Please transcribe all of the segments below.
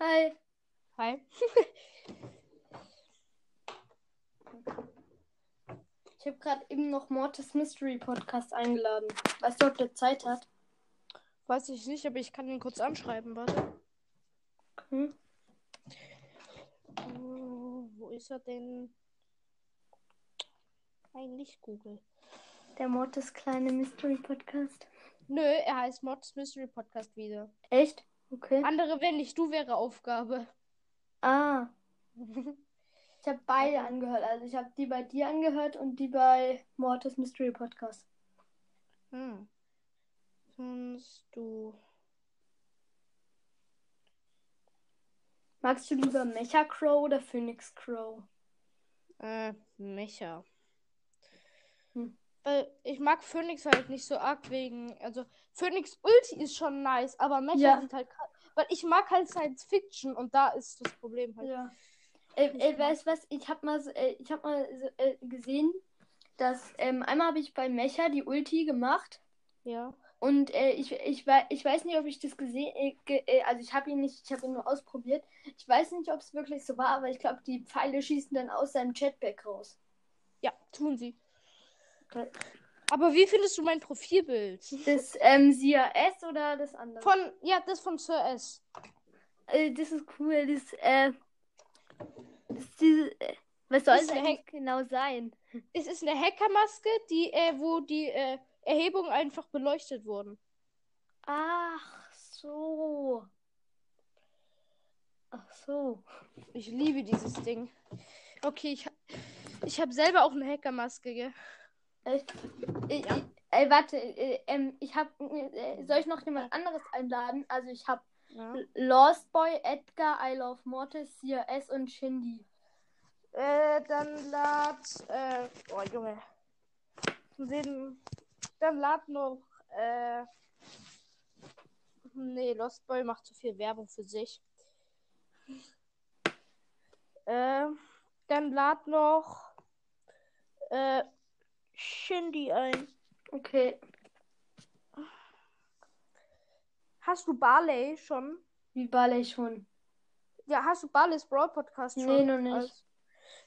Hi. Hi. Ich habe gerade eben noch Mortis Mystery Podcast eingeladen. Weißt du, ob der Zeit hat? Weiß ich nicht, aber ich kann ihn kurz anschreiben, warte. Hm? Oh, wo ist er denn? Nicht Google. Der Mortis kleine Mystery Podcast. Nö, er heißt Mods Mystery Podcast wieder. Echt? Okay. Andere, wenn nicht du, wäre Aufgabe. Ah, ich habe beide angehört. Also ich habe die bei dir angehört und die bei Mortis Mystery Podcast. hm. Sonst du. Magst du lieber Mecha Crow oder Phoenix Crow? Äh, Mecha. Weil ich mag Phoenix halt nicht so arg wegen. Also, Phoenix Ulti ist schon nice, aber Mecha Ja. sieht halt. krass- Weil ich mag halt Science Fiction und da ist das Problem halt. Ja. Äh, äh, weißt du was? Ich habe mal, äh, ich hab mal äh, gesehen, dass ähm, einmal habe ich bei Mecha die Ulti gemacht. Ja. Und äh, ich, ich, ich weiß nicht, ob ich das gesehen, äh, ge äh, also ich habe ihn nicht, ich habe ihn nur ausprobiert. Ich weiß nicht, ob es wirklich so war, aber ich glaube, die Pfeile schießen dann aus seinem Jetpack raus. Ja, tun sie. Aber wie findest du mein Profilbild? Das ähm, Sia S oder das andere? Von, ja, das von Sir S. Äh, das ist cool. Das, äh, das ist diese, äh, was soll eine eigentlich genau sein? Es ist eine Hackermaske, die, äh, wo die äh, Erhebungen einfach beleuchtet wurden. Ach so. Ach so. Ich liebe dieses Ding. Okay, ich, ich habe selber auch eine Hackermaske, gell? Echt? Ich, ich, ey, warte, äh, ähm, ich hab, äh, soll ich noch jemand anderes einladen? Also ich habe Ja. Lost Boy, Edgar, I Love Mortis, CRS und Shindy. Äh, dann lad, äh, oh Junge. Den, dann lad noch, äh, nee, Lost Boy macht zu viel Werbung für sich. Äh, dann lad noch, äh, Shindy ein. Okay. Hast du Barley schon? Wie Ballet schon? Ja, hast du Barley's Brawl Podcast schon? Nee, noch nicht. Als-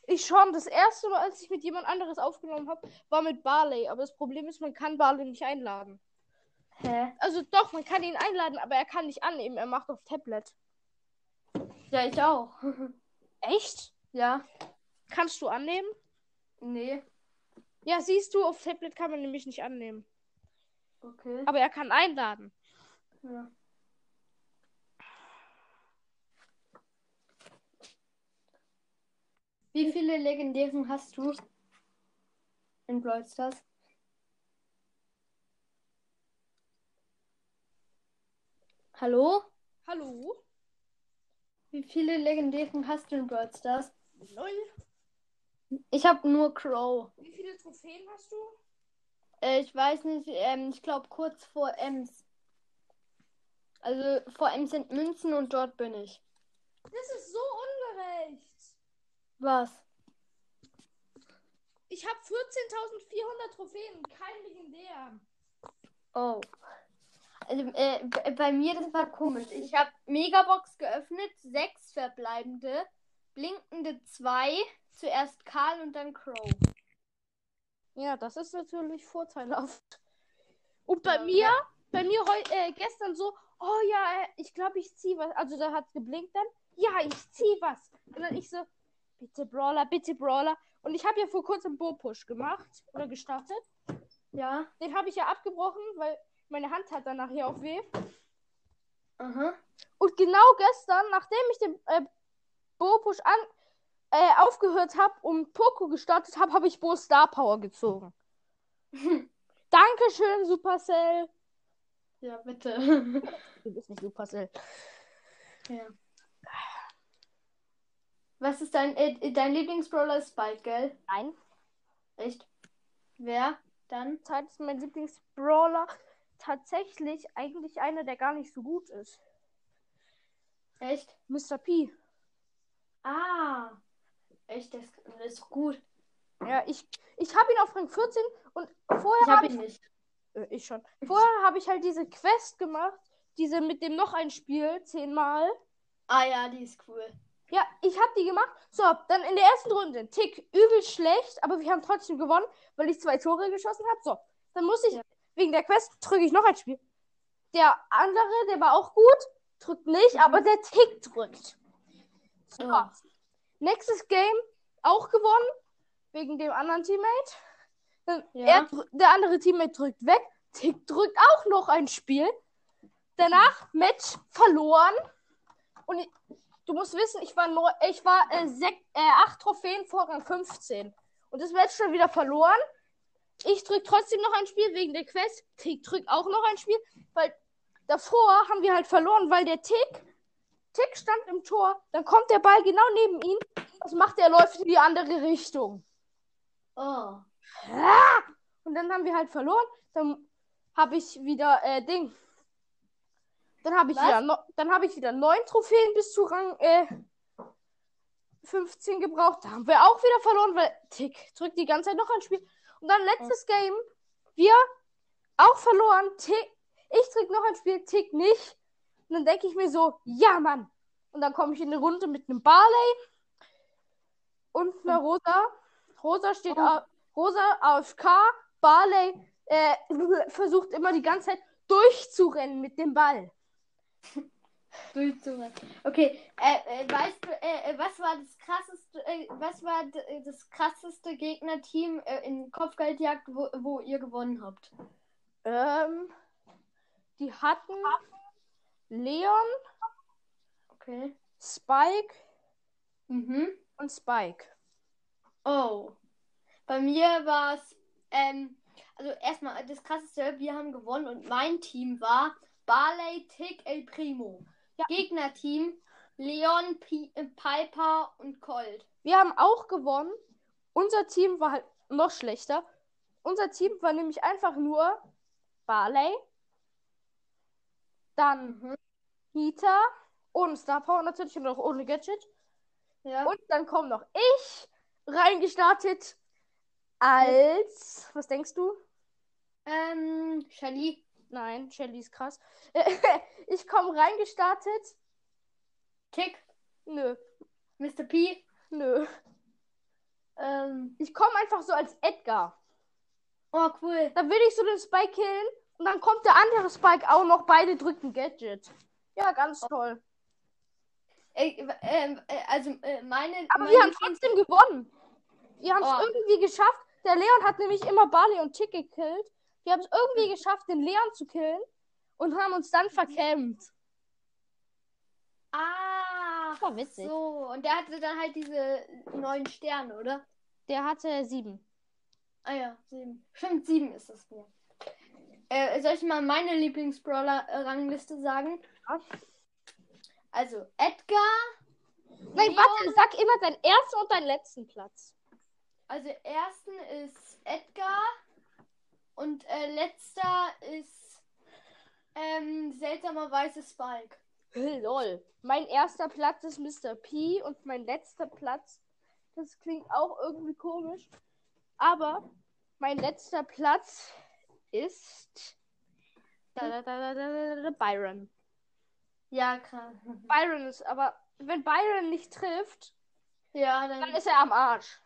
Ich schon. Das erste Mal, als ich mit jemand anderes aufgenommen habe, war mit Barley. Aber das Problem ist, man kann Barley nicht einladen. Hä? Also doch, man kann ihn einladen, aber er kann nicht annehmen. Er macht auf Tablet. Ja, ich auch. Echt? ja? Kannst du annehmen? Nee. Ja, siehst du, auf Tablet kann man nämlich nicht annehmen. Okay. Aber er kann einladen. Ja. Wie viele legendären hast du in Brawl Stars? Hallo? Hallo? Wie viele legendären hast du in Brawl Stars? Null. Ich habe nur Crow. Wie viele Trophäen hast du? Äh, ich weiß nicht, ähm, ich glaube kurz vor Ems. Also vor Ems sind Münzen und dort bin ich. Das ist so ungerecht. Was? Ich habe 14.400 Trophäen, kein legendär. Oh. Also, äh, bei mir, das war komisch. Ich habe Megabox geöffnet, sechs verbleibende, blinkende zwei, zuerst Karl und dann Crow. Ja, das ist natürlich vorteilhaft. Und bei Ja. mir, bei mir heu, äh, gestern so, oh ja, äh, ich glaube, ich ziehe was. Also da hat geblinkt dann, ja, ich ziehe was. Und dann ich so, bitte Brawler, bitte Brawler. Und ich habe ja vor kurzem Bo-Push gemacht oder gestartet. Ja. Den habe ich ja abgebrochen, weil meine Hand hat danach hier auch weh. Aha. Und genau gestern, nachdem ich den äh, Bo-Push an äh, aufgehört habe und Poco gestartet habe, habe ich Bo Star Power gezogen. Dankeschön, Supercell. ja, bitte. Du bist nicht Supercell. ja. Was ist dein, äh, dein Lieblingsbrawler ist Spike, gell? Nein. Echt? Wer? Dann? Zeit ist mein Lieblingsbrawler tatsächlich eigentlich einer, der gar nicht so gut ist. Echt? Mr. P. Ah. Echt, das, das ist gut. Ja, ich, ich habe ihn auf Rang 14 und vorher Ich hab habe ihn ich, nicht. Äh, ich schon. Vorher habe ich halt diese Quest gemacht. Diese mit dem noch ein Spiel. Zehnmal. Ah ja, die ist cool. Ja, ich habe die gemacht. So, dann in der ersten Runde. Tick übel schlecht, aber wir haben trotzdem gewonnen, weil ich zwei Tore geschossen habe. So, dann muss ich, Ja. wegen der Quest, drücke ich noch ein Spiel. Der andere, der war auch gut, drückt nicht, Mhm. aber der Tick drückt. So. Ja. Nächstes Game auch gewonnen, wegen dem anderen Teammate. Dann Ja. er, der andere Teammate drückt weg. Tick drückt auch noch ein Spiel. Danach Match verloren. Und ich, du musst wissen, ich war, neu, ich war äh, sech, äh, acht Trophäen vor Rang 15. Und das Match schon wieder verloren. Ich drück trotzdem noch ein Spiel wegen der Quest. Tick drückt auch noch ein Spiel, weil davor haben wir halt verloren, weil der Tick, Tick stand im Tor, dann kommt der Ball genau neben ihn. Was macht er? Er läuft in die andere Richtung. Oh. Und dann haben wir halt verloren. Dann habe ich wieder äh, Ding. Dann habe ich Was? wieder no dann habe ich wieder neun Trophäen bis zu Rang äh, 15 gebraucht. Da haben wir auch wieder verloren, weil Tick drückt die ganze Zeit noch ein Spiel. Und dann letztes Game, wir auch verloren. Tick, ich drück noch ein Spiel, Tick nicht. Und dann denke ich mir so, ja Mann. Und dann komme ich in eine Runde mit einem Barley und einer Rosa. Rosa steht Oh. auf, Rosa AFK, Barley äh, versucht immer die ganze Zeit durchzurennen mit dem Ball. Durchzurennen. Okay, äh, äh, weißt du, äh, äh, was war das krasseste, äh, was war das krasseste Gegnerteam in Kopfgeldjagd, wo, wo ihr gewonnen habt? Ähm, die hatten Leon, Okay. Spike Mhm. und Spike. Oh. Bei mir war es, ähm, also erstmal das krasseste, wir haben gewonnen und mein Team war Barley, Tick, El Primo. Ja. Gegnerteam Leon, Pi äh, Piper und Colt. Wir haben auch gewonnen. Unser Team war halt noch schlechter. Unser Team war nämlich einfach nur Barley, dann Mhm. Nita, ohne Star Power natürlich und auch ohne Gadget. Ja. Und dann kommt noch ich reingestartet als. Was denkst du? ähm, Shelly. Nein, Shelly ist krass. ich komme reingestartet. Tick, Nö, Mr. P. nö. Ähm, Ich komme einfach so als Edgar. oh, cool. Dann will ich so den Spike killen und dann kommt der andere Spike auch noch. Beide drücken Gadget. Ja, ganz toll. Äh, äh, also, äh, meine. Aber meine wir haben trotzdem gewonnen. Wir haben es Oh. irgendwie geschafft. Der Leon hat nämlich immer Barley und Tick gekillt. Wir haben es irgendwie geschafft, den Leon zu killen und haben uns dann verkämpft. Ah, Das war witzig. so. Und der hatte dann halt diese neun Sterne, oder? Der hatte sieben. Ah ja, sieben. Stimmt, sieben ist das mir. Äh, soll ich mal meine Lieblingsbrawler-Rangliste sagen? Ja. Also, Edgar. Nein, Leon- warte, sag immer deinen ersten und deinen letzten Platz. Also, ersten ist Edgar. Und äh, letzter ist ähm, seltsamerweise Spike. Lol. Mein erster Platz ist Mr. P und mein letzter Platz, das klingt auch irgendwie komisch, aber mein letzter Platz ist da, da, da, Byron. Ja, krass. Byron ist aber, wenn Byron nicht trifft, Ja, dann. dann ist er am Arsch.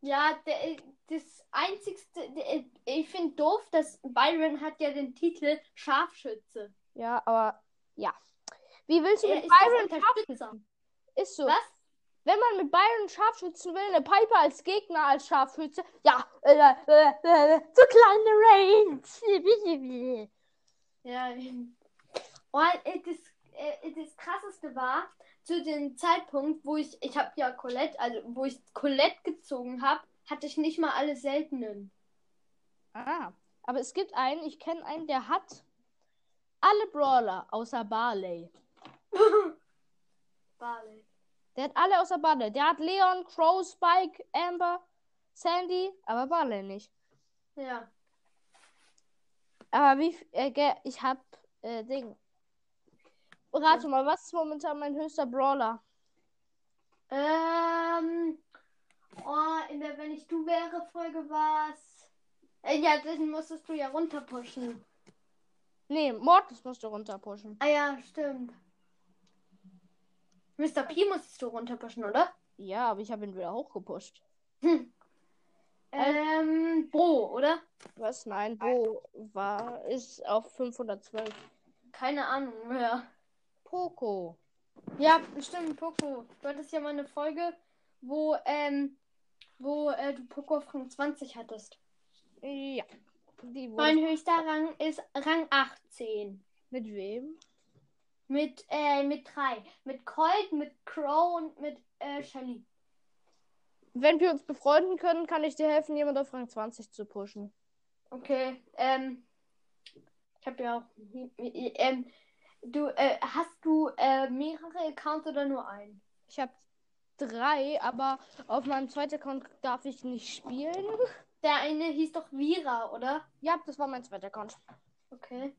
Ja, der, das einzigste, der, ich finde doof, dass Byron hat ja den Titel Scharfschütze. Ja, aber ja. Wie willst du mit Byron scharfschützen? Ist so. Was? Wenn man mit Byron scharfschützen will, eine Piper als Gegner als Scharfschütze, ja, äh, äh, äh, zu kleine Range. Ja. Und äh, das, äh, das krasseste war, zu dem Zeitpunkt, wo ich, ich habe ja Colette, also wo ich Colette gezogen habe, hatte ich nicht mal alle seltenen. Ah, aber es gibt einen, ich kenne einen, der hat alle Brawler außer. Barley. Der hat alle außer Barley. Der hat Leon, Crow, Spike, Amber, Sandy, aber Barley nicht. Ja. Aber wie, äh, ich hab, äh, Ding. Rate mal, was ist momentan mein höchster Brawler? Ähm. Oh, in der Wenn ich du wäre Folge war es Äh, ja, den musstest du ja runterpushen. Nee, Mortis musst du runterpushen. Ah ja, stimmt. Mr. P musstest du runterpushen, oder? Ja, aber ich habe ihn wieder hochgepusht. Hm. Ähm, Bo, oder? Was? Nein, Bo war, ist auf 512. Keine Ahnung mehr. Poco. Ja, stimmt, Poco. Du hattest ja mal eine Folge, wo, ähm, wo äh, du Poco auf Rang 20 hattest. Ja. Mein höchster Rang ist Rang 18. mit wem? Mit, äh, mit drei. Mit Colt, mit Crow und mit äh, Shelly. Wenn wir uns befreunden können, kann ich dir helfen, jemand auf Rang 20 zu pushen. Okay, ähm, ich habe ja auch, ähm, du, äh, hast du äh, mehrere Accounts oder nur einen? Ich habe drei, aber auf meinem zweiten Account darf ich nicht spielen. Der eine hieß doch Vira, oder? Ja, das war mein zweiter Account. Okay.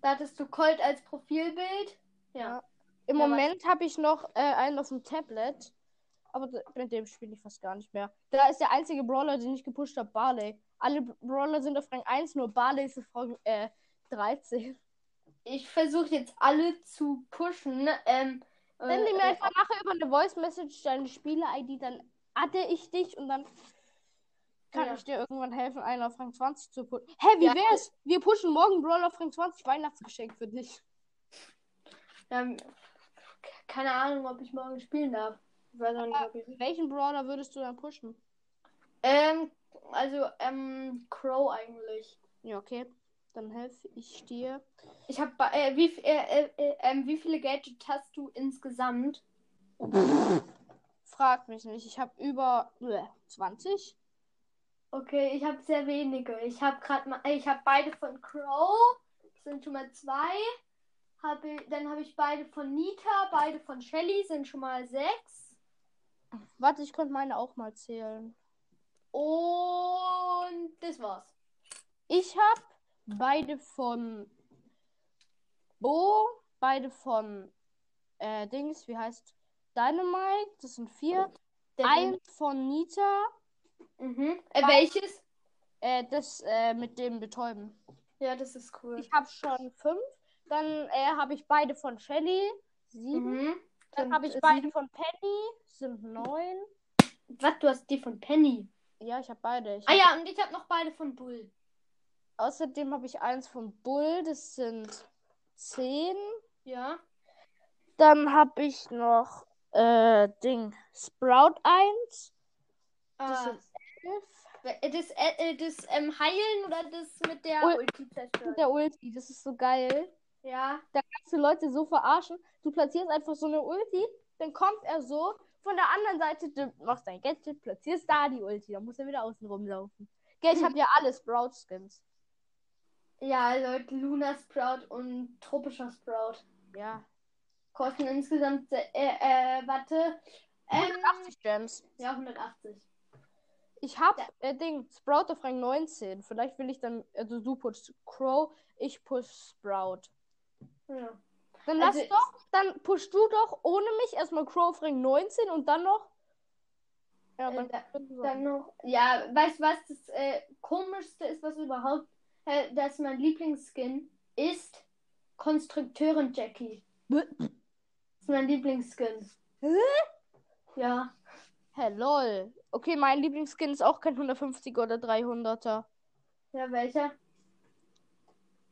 Da hattest du Colt als Profilbild. Ja. Ja. Im Ja, Moment habe ich noch äh, einen auf dem Tablet. Aber mit dem spiele ich fast gar nicht mehr. Da ist der einzige Brawler, den ich gepusht habe, Barley. Alle Brawler sind auf Rang 1, nur Barley ist auf Rang äh, 13. Ich versuche jetzt alle zu pushen. Ähm, Send äh, mir einfach nachher über eine Voice Message deine Spiele-ID, dann adde ich dich und dann kann Ja. ich dir irgendwann helfen, einen auf Rang 20 zu pushen. Hä, wie Ja. wär's? Wir pushen morgen Brawler auf Rang 20 Weihnachtsgeschenk für dich. ähm, keine Ahnung, ob ich morgen spielen darf. Ich weiß auch nicht. Welchen Brawler würdest du dann pushen? Ähm, also, ähm, Crow eigentlich. Ja, okay. Dann helfe ich dir. Ich habe äh, wie, äh, äh, äh, ähm, wie viele Gadgets hast du insgesamt? Frag mich nicht. Ich habe über äh, 20. Okay, ich habe sehr wenige. Ich habe gerade mal, ich habe beide von Crow, sind schon mal zwei. Habe, dann habe ich beide von Nita, beide von Shelly, sind schon mal sechs. Warte, ich könnte meine auch mal zählen. Und das war's. Ich habe beide von Bo, beide von äh, Dings, wie heißt Dynamite, das sind vier. Der Eins von Nita, Mhm. Äh, welches? äh, das äh, mit dem Betäuben. Ja, das ist cool. Ich habe schon fünf. Dann äh, habe ich beide von Shelly, sieben. Mhm. Dann habe ich äh, beide sieben. von Penny, sind neun. Was, du hast die von Penny? Ja, ich habe beide. Ich Ah hab, ja, und ich habe noch beide von Bull. Außerdem habe ich eins von Bull, das sind zehn. Ja. Dann habe ich noch äh, Ding Sprout 1. Das Ah, äh, das, äh, äh, das ähm, Heilen oder das mit der Ul- Ulti zerstören? Der Ulti, das ist so geil. Ja. Da kannst du Leute so verarschen. Du platzierst einfach so eine Ulti, dann kommt er so von der anderen Seite, du machst dein Gadget, platzierst da die Ulti, dann muss er wieder außen rumlaufen. Gell, ich habe ja alle Sprout-Skins. Ja, Leute, Luna Sprout und tropischer Sprout. Ja. Kosten insgesamt, äh, äh, warte. Ähm, 180 Gems. ja, 180. Ich hab Ja. äh, Ding, Sprout auf Rang 19. Vielleicht will ich dann, also du pushst Crow, ich push Sprout. Ja. Dann Also lass doch, dann pushst du doch ohne mich erstmal Crow auf Rang 19 und dann noch. Ja, Äh, dann, da, dann noch. Ja, weißt du was? Das äh, komischste ist, was überhaupt. Äh, dass mein Lieblingsskin ist Konstrukteurin Jackie. Das ist mein Lieblingsskin. Hä? Ja. Hä, lol. Okay, mein Lieblingsskin ist auch kein 150er oder 300er. Ja, welcher?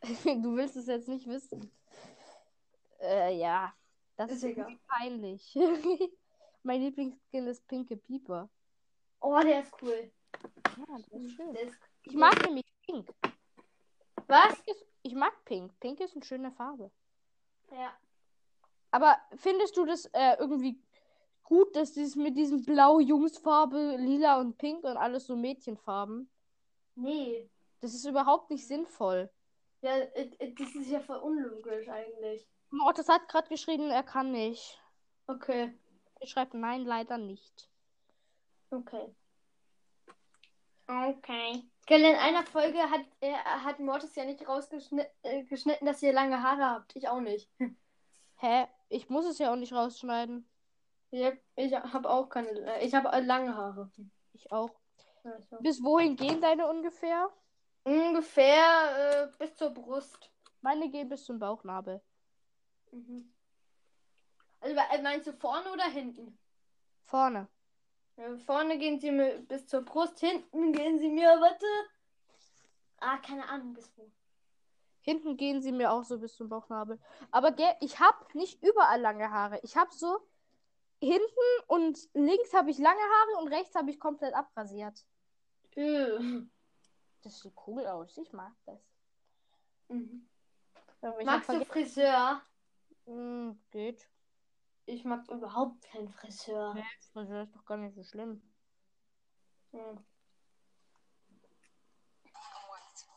du willst es jetzt nicht wissen. Äh, ja. Das Ist ist peinlich. mein Lieblingsskin ist Pinke Pieper. Oh, der ist cool. Ja, das ist schön. Der ist, Ich mag nämlich Pink. Was? Pink ist, ich mag Pink. Pink ist eine schöne Farbe. Ja. Aber findest du das äh, irgendwie gut, dass dieses mit diesem Blau, Jungsfarbe, Lila und Pink und alles so Mädchenfarben? Nee. Das ist überhaupt nicht sinnvoll. Ja, äh, äh, das ist ja voll unlogisch eigentlich. Oh, das hat gerade geschrieben, er kann nicht. Okay. Er schreibt nein, leider nicht. Okay. Okay. Gell, in einer Folge hat, äh, hat Mortis ja nicht rausgeschnitten, äh, geschnitten, dass ihr lange Haare habt. Ich auch nicht. Hä? Ich muss es ja auch nicht rausschneiden. Ich, ich habe auch keine. äh, Ich habe lange Haare. Ich auch. Also. Bis wohin gehen deine ungefähr? Ungefähr äh, bis zur Brust. Meine gehen bis zum Bauchnabel. Mhm. Also äh, meinst du vorne oder hinten? Vorne. Ja, vorne gehen sie mir bis zur Brust, hinten gehen sie mir, warte. Ah, keine Ahnung, bis wo. Hinten gehen sie mir auch so bis zum Bauchnabel. Aber ich habe nicht überall lange Haare. Ich habe so hinten und links habe ich lange Haare und rechts habe ich komplett abrasiert. Äh. Das sieht cool aus. Ich mag das. Mhm. Magst du Friseur? Hm, geht. Ich mag überhaupt keinen Friseur. Nee, Friseur ist doch gar nicht so schlimm. Hm.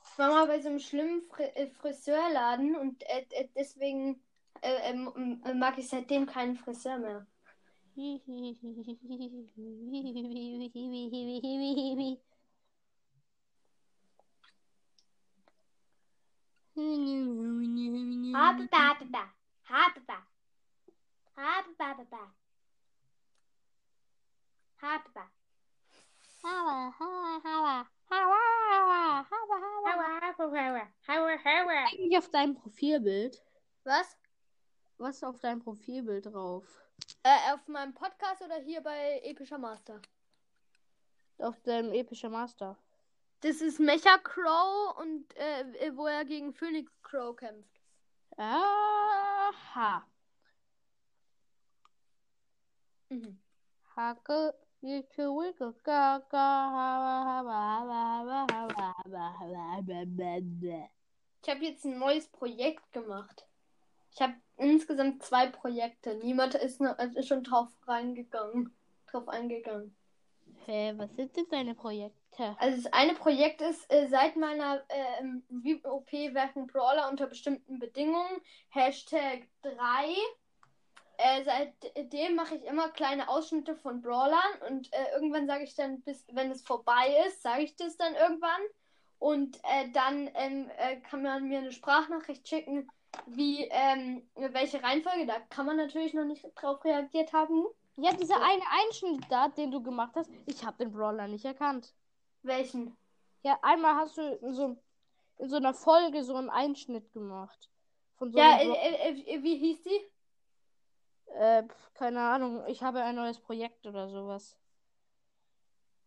Ich war mal bei so einem schlimmen Fri äh, Friseurladen und äh, äh, deswegen äh, ähm, äh, mag ich seitdem keinen Friseur mehr. Habe Bababa. Habe Bababa. Habe Bababa. Habe Bababa. Hawa, hawa, auf deinem Profilbild. Was? Was ist auf deinem Profilbild drauf? Äh, auf meinem Podcast oder hier bei Epischer Master? Auf dem Epischer Master. Das ist Mecha Crow und äh, wo er gegen Phoenix Crow kämpft. Aha. Mhm. Hake. Ich habe jetzt ein neues Projekt gemacht. Ich habe insgesamt zwei Projekte. Niemand ist, noch, ist schon drauf reingegangen, drauf eingegangen. Hä, was sind denn deine Projekte? Also das eine Projekt ist, äh, seit meiner ähm, OP werfen Brawler unter bestimmten Bedingungen. Hashtag 3. Äh, seitdem mache ich immer kleine Ausschnitte von Brawlern und äh, irgendwann sage ich dann, bis wenn es vorbei ist, sage ich das dann irgendwann. Und äh, dann ähm, äh, kann man mir eine Sprachnachricht schicken, wie ähm, welche Reihenfolge. Da kann man natürlich noch nicht drauf reagiert haben. Ja, dieser eine Einschnitt da, den du gemacht hast, ich habe den Brawler nicht erkannt. Welchen? Ja, einmal hast du in so, in so einer Folge so einen Einschnitt gemacht. Von so Ja, einem äh, äh, äh, wie hieß die? äh, keine Ahnung, ich habe ein neues Projekt oder sowas.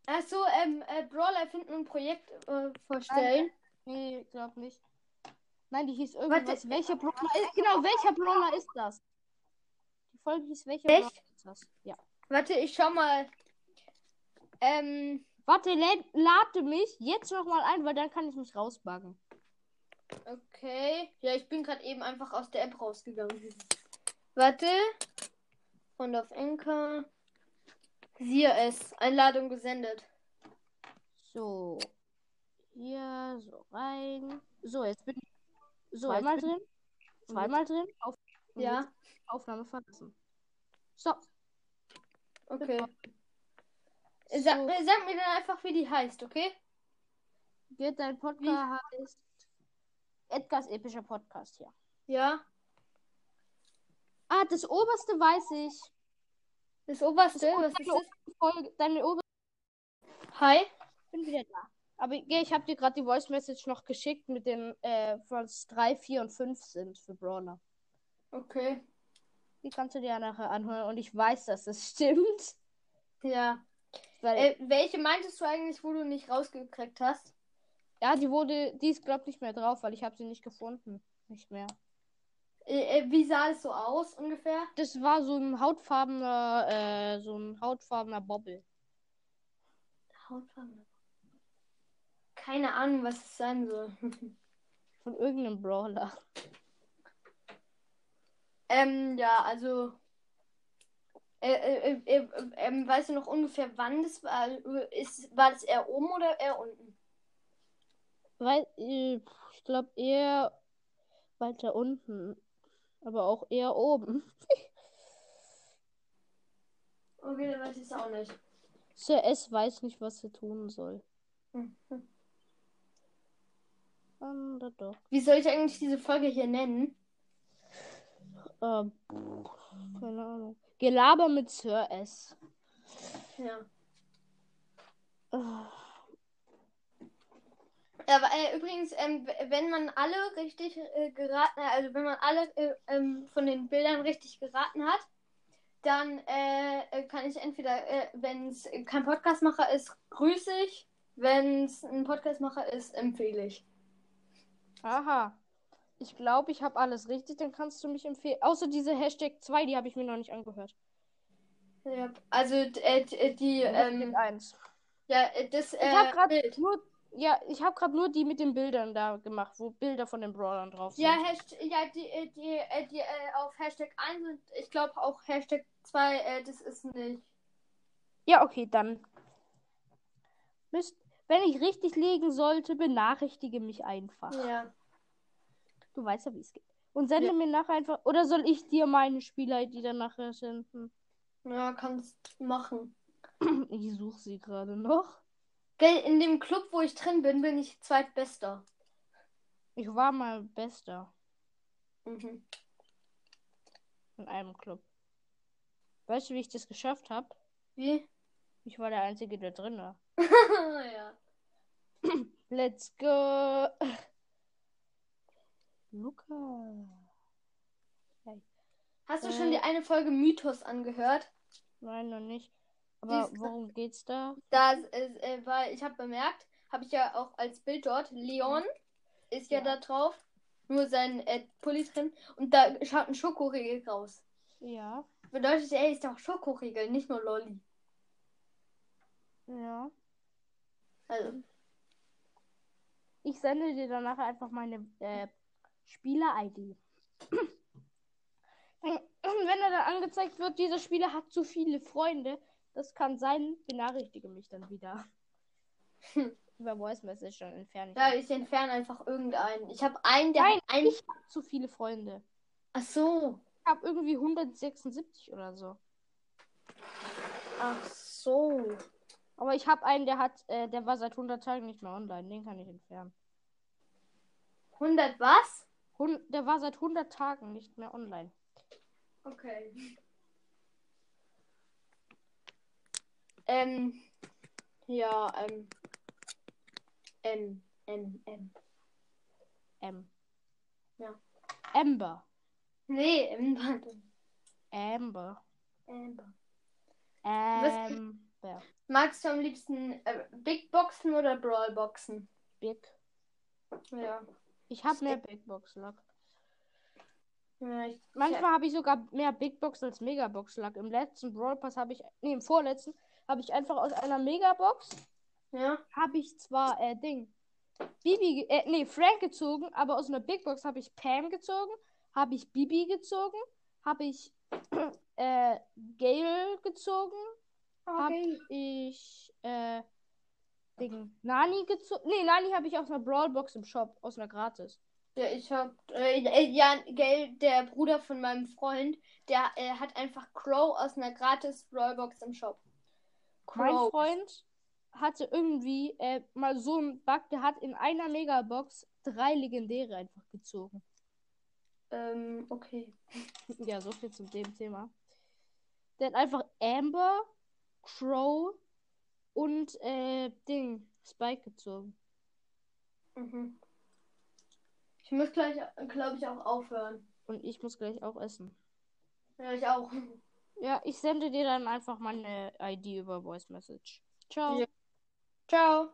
Achso, ähm, äh, Brawler finden ein Projekt äh, vorstellen. Nee, ich glaub nicht. Nein, die hieß irgendwas. Warte. welcher Brawler ist, genau, welcher Brawler ist das? Die Folge hieß welcher Echt? Brawler ist das? Ja. Warte, ich schau mal. Ähm, Warte, lad, lade mich jetzt nochmal ein, weil dann kann ich mich rausbuggen. okay. Ja, ich bin gerade eben einfach aus der App rausgegangen. Warte. Und auf Enker. Siehe es. Einladung gesendet. So. Hier, so rein. So, jetzt bin ich So, zweimal drin. Zweimal drin. Auf, und Ja, Aufnahme verlassen. So. okay. So. Sag, sag mir dann einfach, wie die heißt, okay? Geht dein Podcast heißt Edgars epischer Podcast hier. Ja. Ah, das oberste weiß ich. Das oberste, Das was deine ist das? oberste Folge, deine oberste Hi. bin wieder da. Aber ich habe dir gerade die Voice Message noch geschickt mit den, äh, was 3, 4 und 5 sind für Brawler. Okay. Die kannst du dir ja nachher anhören und ich weiß, dass das stimmt. Ja. Weil, Äh, welche meintest du eigentlich, wo du nicht rausgekriegt hast? ja, die wurde, die ist glaub nicht mehr drauf, weil ich habe sie nicht gefunden. Nicht mehr. Äh, äh, wie sah es so aus ungefähr? Das war so ein hautfarbener, äh, so ein hautfarbener Bobbel. Hautfarbe. Keine Ahnung, was es sein soll. Von irgendeinem Brawler. ähm, ja, also. Äh, äh, äh, äh, ähm, weißt du noch ungefähr, wann das war? Ist, war das eher oben oder eher unten? Weil, äh, ich glaube eher weiter unten. Aber auch eher oben. Okay, dann weiß ich es auch nicht. Sir S weiß nicht, was er tun soll. Hm, hm. Underdog. Wie soll ich eigentlich diese Folge hier nennen? Ähm, keine Ahnung. Gelaber mit Sir S. Ja. Ah, Aber äh, übrigens, ähm, wenn man alle richtig äh, geraten, also wenn man alle äh, ähm, von den Bildern richtig geraten hat, dann äh, äh, kann ich entweder, äh, wenn es kein Podcastmacher ist, grüße ich. Wenn es ein Podcastmacher ist, empfehle ich. Aha. Ich glaube, ich habe alles richtig, dann kannst du mich empfehlen. Außer diese Hashtag 2, die habe ich mir noch nicht angehört. Ja, also äh, d- die, ähm, 1. ja, äh, das äh, Ich habe gerade nur, ja, ich habe gerade nur die mit den Bildern da gemacht, wo Bilder von den Brawlern drauf sind. Ja, Hasht ja die, äh, die, äh, die äh, auf Hashtag 1 und ich glaube auch Hashtag 2, äh, das ist nicht. Ja, okay, dann. Müsst, wenn ich richtig legen sollte, benachrichtige mich einfach. Ja. Du weißt ja, wie es geht. Und sende Ja. mir nachher einfach. Oder soll ich dir meine Spieler-ID dann nachher senden? Ja, kannst machen. Ich suche sie gerade noch. Gell, in dem Club, wo ich drin bin, bin ich zweitbester. Ich war mal Bester Mhm. in einem Club. Weißt du, wie ich das geschafft habe? Wie? Ich war der Einzige, der drin war. ja. Let's go. Luca. Hast du Äh. schon die eine Folge Mythos angehört? Nein, noch nicht. Aber Die ist- worum geht's da? Da ist, äh, weil ich habe bemerkt, habe ich ja auch als Bild dort, Leon ist ja, Ja. da drauf, nur sein äh, Pulli drin und da schaut ein Schokoriegel raus. Ja. Bedeutet, er ist auch Schokoriegel, nicht nur Lolli. Ja. Also, Ich sende dir danach einfach meine äh, Spieler-ID. Wenn er dann angezeigt wird, dieser Spieler hat zu viele Freunde, das kann sein, benachrichtige mich dann wieder. Über Voice Message dann entferne ich. ja, ich entferne einfach irgendeinen. Ich habe einen, der Nein, hat einen. ich habe zu viele Freunde. Ach so. Ich habe irgendwie 176 oder so. Ach so. Aber ich habe einen, der hat, äh, der war seit 100 Tagen nicht mehr online. Den kann ich entfernen. 100 was? Hun der war seit 100 Tagen nicht mehr online. Okay. Ähm. Ja, ähm. M, M, M. M. Ja. Amber. Nee, warte. Amber. Amber. Amber. Magst du am liebsten äh, Big Boxen oder Brawl Boxen? Big. Ja. Ich habe mehr Big Box Luck. ja ich, Manchmal habe ich sogar mehr Big Box als Megabox Luck. Im letzten Brawl Pass habe ich, nee, im vorletzten habe ich einfach aus einer Megabox ja. habe ich zwar äh, Ding Bibi, äh, nee, Frank gezogen, aber aus einer Big Box habe ich Pam gezogen, habe ich Bibi gezogen, habe ich äh, Gale gezogen, habe ich äh, Ding Nani gezogen. Nee, Nani habe ich aus einer Brawl Box im Shop, aus einer gratis. Ja, ich hab. Äh, äh, ja, gell, der Bruder von meinem Freund, der äh, hat einfach Crow aus einer gratis Brawlbox im Shop. Mein Crow. Freund hatte irgendwie äh, mal so einen Bug, der hat in einer Megabox drei Legendäre einfach gezogen. Ähm, okay. Ja, so viel zum dem Thema. Der hat einfach Amber, Crow und äh, Ding, Spike gezogen. Mhm. Ich muss gleich, glaube ich, auch aufhören. Und ich muss gleich auch essen. Ja, ich auch. Ja, ich sende dir dann einfach meine ID über Voice Message. Ciao. Ja. Ciao.